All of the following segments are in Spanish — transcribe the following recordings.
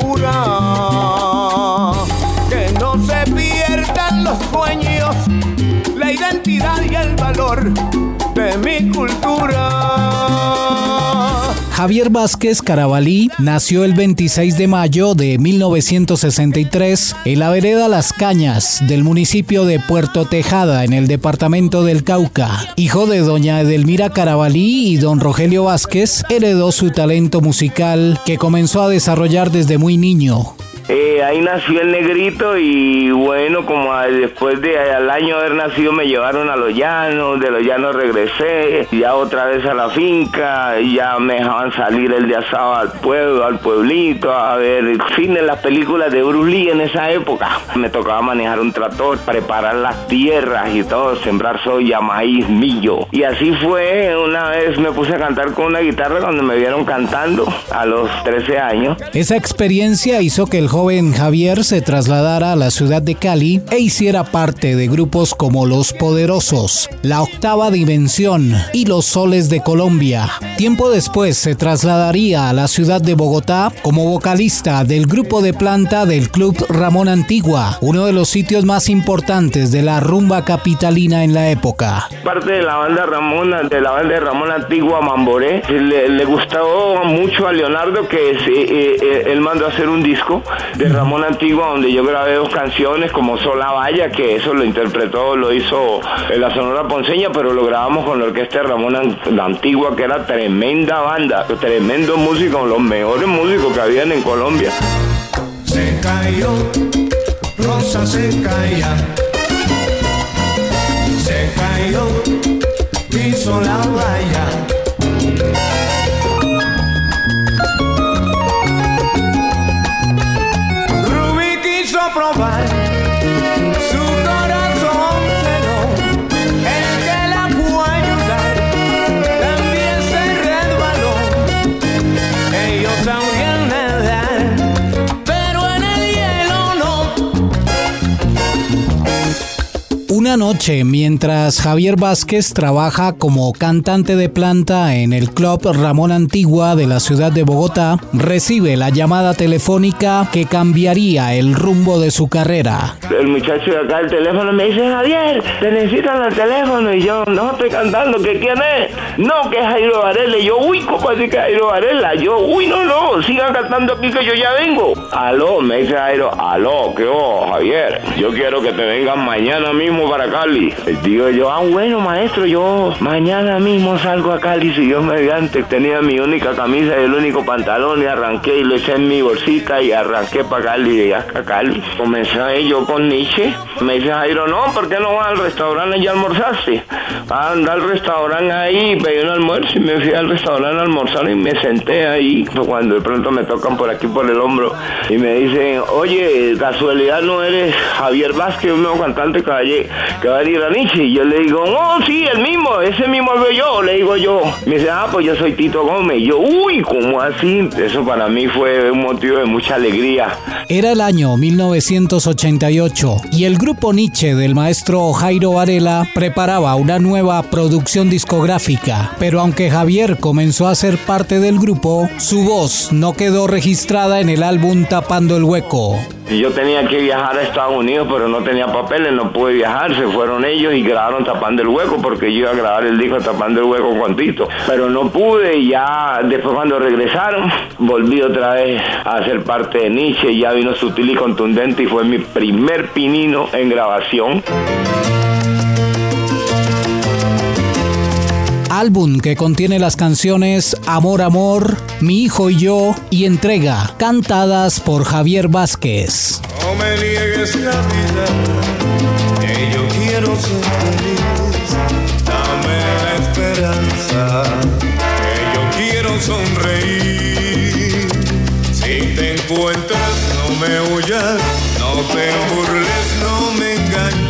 Pura, que no se pierdan los sueños, la identidad y el valor de mi cultura. Javier Vázquez Carabalí nació el 26 de mayo de 1963 en la vereda Las Cañas del municipio de Puerto Tejada en el departamento del Cauca. Hijo de doña Edelmira Carabalí y don Rogelio Vázquez, heredó su talento musical que comenzó a desarrollar desde muy niño. Eh, ahí nació el negrito y bueno, como después de al año haber nacido me llevaron a los llanos, de los llanos regresé, ya otra vez a la finca, ya me dejaban salir el de asado al pueblo, al pueblito, a ver cine, las películas de Bruce Lee en esa época. Me tocaba manejar un tractor, preparar las tierras y todo, sembrar soya, maíz, millo. Y así fue, una vez me puse a cantar con una guitarra cuando me vieron cantando a los 13 años. Esa experiencia hizo que el joven Javier se trasladara a la ciudad de Cali e hiciera parte de grupos como Los Poderosos, La Octava Dimensión y Los Soles de Colombia. Tiempo después se trasladaría a la ciudad de Bogotá como vocalista del grupo de planta del Club Ramón Antigua, uno de los sitios más importantes de la rumba capitalina en la época. parte de la banda Ramón, de la banda de Ramón Antigua Mamboré. Le, le gustó mucho a Leonardo que es, eh, eh, él mandó a hacer un disco de Ramón Antigua donde yo grabé dos canciones como Sola Valla, que eso lo interpretó, lo hizo la Sonora Ponceña, pero lo grabamos con la orquesta de Ramón An- Antigua, que era tremenda banda, tremendo músico, los mejores músicos que habían en Colombia. Se cayó, Rosa se. Noche, mientras Javier Vázquez trabaja como cantante de planta en el Club Ramón Antigua de la ciudad de Bogotá, recibe la llamada telefónica que cambiaría el rumbo de su carrera. El muchacho de acá del teléfono me dice, Javier, te necesitan al teléfono. Y yo, no estoy cantando, ¿que quién es? No, que es Jairo Varela. Y yo, uy, ¿cómo así que Jairo Varela? Yo, uy, no, no, sigan cantando aquí que yo ya vengo. Aló, me dice Jairo, aló, ¿qué hubo, Javier? Yo quiero que te vengas mañana mismo para Cali. Y digo yo, ah, bueno, maestro, yo mañana mismo salgo a Cali, si Dios mediante. Tenía mi única camisa y el único pantalón y arranqué y lo eché en mi bolsita y arranqué para Cali y hasta Cali. Comencé yo con Nietzsche. Me dice Jairo, no, ¿por qué no vas al restaurante y almorzaste? Anda al restaurante ahí, pedí un almuerzo y me fui al restaurante a almorzar y me senté ahí. Cuando de pronto me tocan por aquí por el hombro y me dicen, oye, casualidad no eres Javier Vázquez, un nuevo cantante que va a lle- que va a. Y yo le digo, oh, sí, el mismo, ese mismo soy yo, le digo yo. Me dice, ah, pues yo soy Tito Gómez. Yo, uy, ¿cómo así? Eso para mí fue un motivo de mucha alegría. Era el año 1988 y el grupo Nietzsche del maestro Jairo Varela preparaba una nueva producción discográfica, pero aunque Javier comenzó a ser parte del grupo, su voz no quedó registrada en el álbum Tapando el Hueco. Yo tenía que viajar a Estados Unidos, pero no tenía papeles, no pude viajar. Se fueron ellos y grabaron Tapando el Hueco, porque yo iba a grabar el disco Tapando el Hueco con Tito. Pero no pude y ya después cuando regresaron, volví otra vez a ser parte de Nietzsche. Ya vino sutil y contundente y fue mi primer pinino en grabación. Álbum que contiene las canciones Amor Amor, Mi Hijo y Yo y Entrega, cantadas por Javier Vázquez. No me niegues la vida, que yo quiero ser feliz. Dame la esperanza, que yo quiero sonreír. Si te encuentras, no me huyas, no te burles, no me engañes.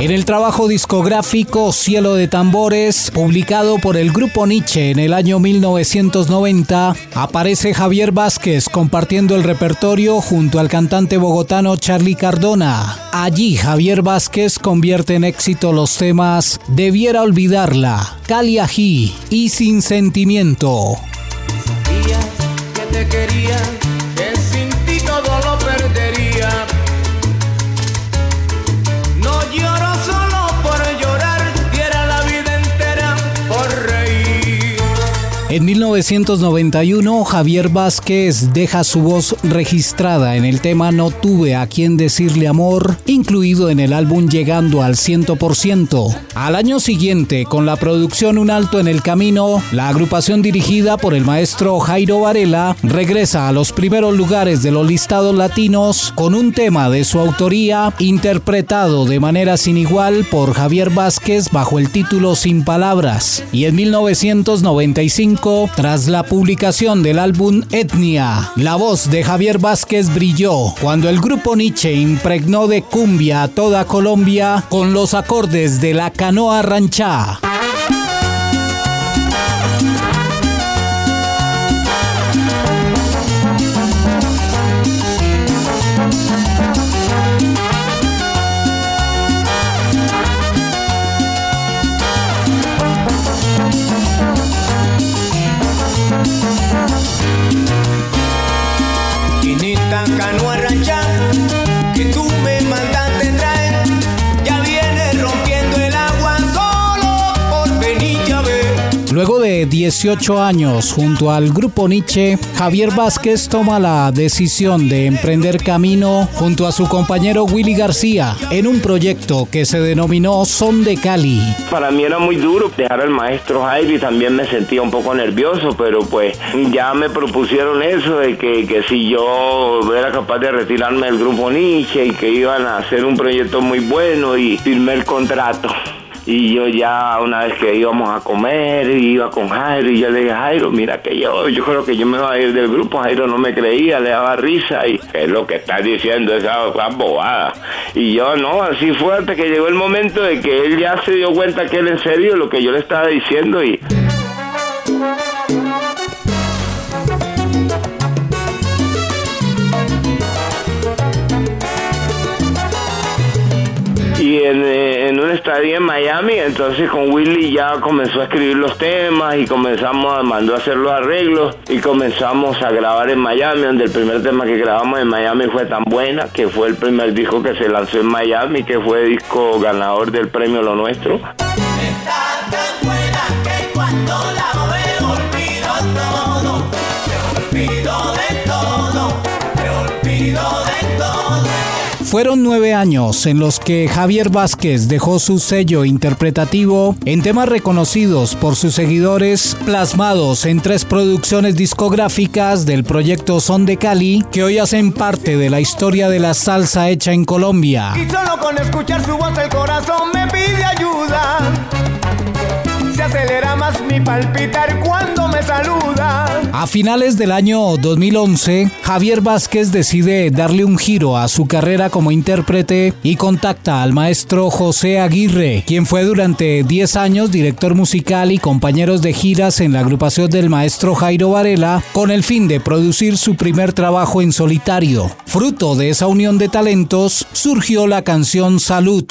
En el trabajo discográfico Cielo de Tambores, publicado por el grupo Nietzsche en el año 1990, aparece Javier Vázquez compartiendo el repertorio junto al cantante bogotano Charlie Cardona. Allí Javier Vázquez convierte en éxito los temas Debiera olvidarla, Cali Ají y Sin sentimiento. Que te En 1991, Javier Vázquez deja su voz registrada en el tema No tuve a quien decirle amor, incluido en el álbum Llegando al 100%. Al año siguiente, con la producción Un Alto en el Camino, la agrupación dirigida por el maestro Jairo Varela regresa a los primeros lugares de los listados latinos con un tema de su autoría interpretado de manera sin igual por Javier Vázquez bajo el título Sin Palabras. Y en 1995, tras la publicación del álbum Etnia, la voz de Javier Vázquez brilló cuando el grupo Nietzsche impregnó de cumbia a toda Colombia con los acordes de la canoa ranchá. De 18 años junto al grupo Nietzsche, Javier Vázquez toma la decisión de emprender camino junto a su compañero Willy García en un proyecto que se denominó Son de Cali. Para mí era muy duro dejar al maestro y también me sentía un poco nervioso, pero pues ya me propusieron eso de que, que si yo era capaz de retirarme del grupo Nietzsche y que iban a hacer un proyecto muy bueno y firmé el contrato. Y yo ya una vez que íbamos a comer, iba con Jairo y yo le dije, Jairo, mira que yo, yo creo que yo me voy a ir del grupo. Jairo no me creía, le daba risa y ¿qué es lo que estás diciendo esa, esa bobada. Y yo no, así fue hasta que llegó el momento de que él ya se dio cuenta que era en serio lo que yo le estaba diciendo y en Miami, entonces con Willy ya comenzó a escribir los temas y comenzamos, mandó a hacer los arreglos y comenzamos a grabar en Miami, donde el primer tema que grabamos en Miami fue tan buena, que fue el primer disco que se lanzó en Miami, que fue disco ganador del premio Lo Nuestro. Fueron nueve años en los que Javier Vázquez dejó su sello interpretativo en temas reconocidos por sus seguidores, plasmados en tres producciones discográficas del proyecto Son de Cali, que hoy hacen parte de la historia de la salsa hecha en Colombia. Y solo con escuchar su voz el corazón me pide ayuda. A finales del año 2011, Javier Vázquez decide darle un giro a su carrera como intérprete y contacta al maestro José Aguirre, quien fue durante 10 años director musical y compañeros de giras en la agrupación del maestro Jairo Varela, con el fin de producir su primer trabajo en solitario. Fruto de esa unión de talentos, surgió la canción Salud.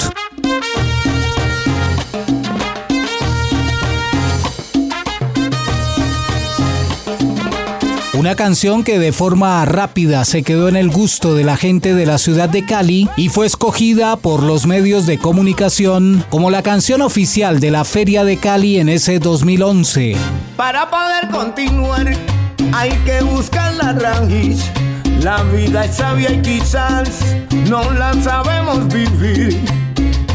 Una canción que de forma rápida se quedó en el gusto de la gente de la ciudad de Cali y fue escogida por los medios de comunicación como la canción oficial de la Feria de Cali en ese 2011. Para poder continuar hay que buscar la raíz. La vida es sabia y quizás no la sabemos vivir.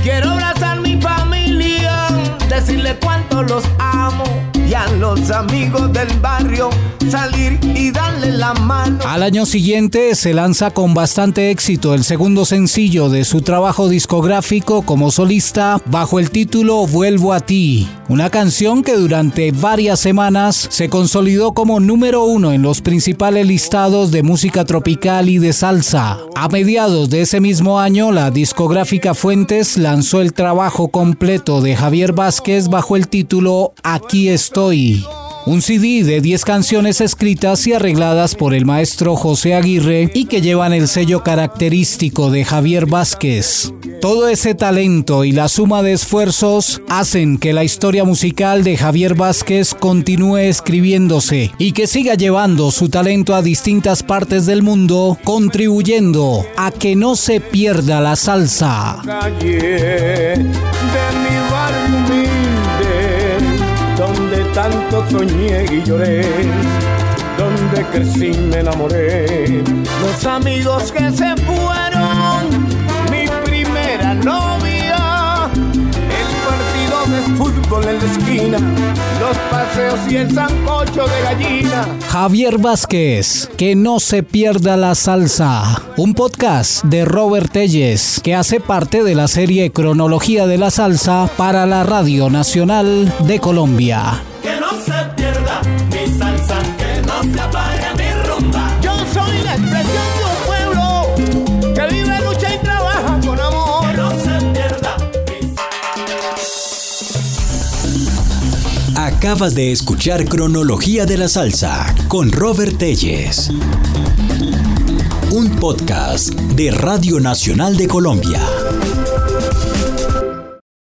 Quiero abrazar mi familia, decirle cuánto los amo y a los amigos del barrio salir y darle la mano. Al año siguiente se lanza con bastante éxito el segundo sencillo de su trabajo discográfico como solista bajo el título Vuelvo a ti, una canción que durante varias semanas se consolidó como número uno en los principales listados de música tropical y de salsa. A mediados de ese mismo año, la discográfica Fuentes lanzó el trabajo completo de Javier Vázquez bajo el título Aquí estoy. Un CD de 10 canciones escritas y arregladas por el maestro José Aguirre y que llevan el sello característico de Javier Vázquez. Todo ese talento y la suma de esfuerzos hacen que la historia musical de Javier Vázquez continúe escribiéndose y que siga llevando su talento a distintas partes del mundo, contribuyendo a que no se pierda la salsa. Tanto soñé y lloré, donde crecí me enamoré. Los amigos que se fueron, mi primera novia, el partido de fútbol en la esquina, los paseos y el sancocho de gallina. Javier Vázquez, que no se pierda la salsa. Un podcast de Robert Telles que hace parte de la serie Cronología de la Salsa para la Radio Nacional de Colombia. Acabas de escuchar Cronología de la Salsa con Robert Telles. Un podcast de Radio Nacional de Colombia.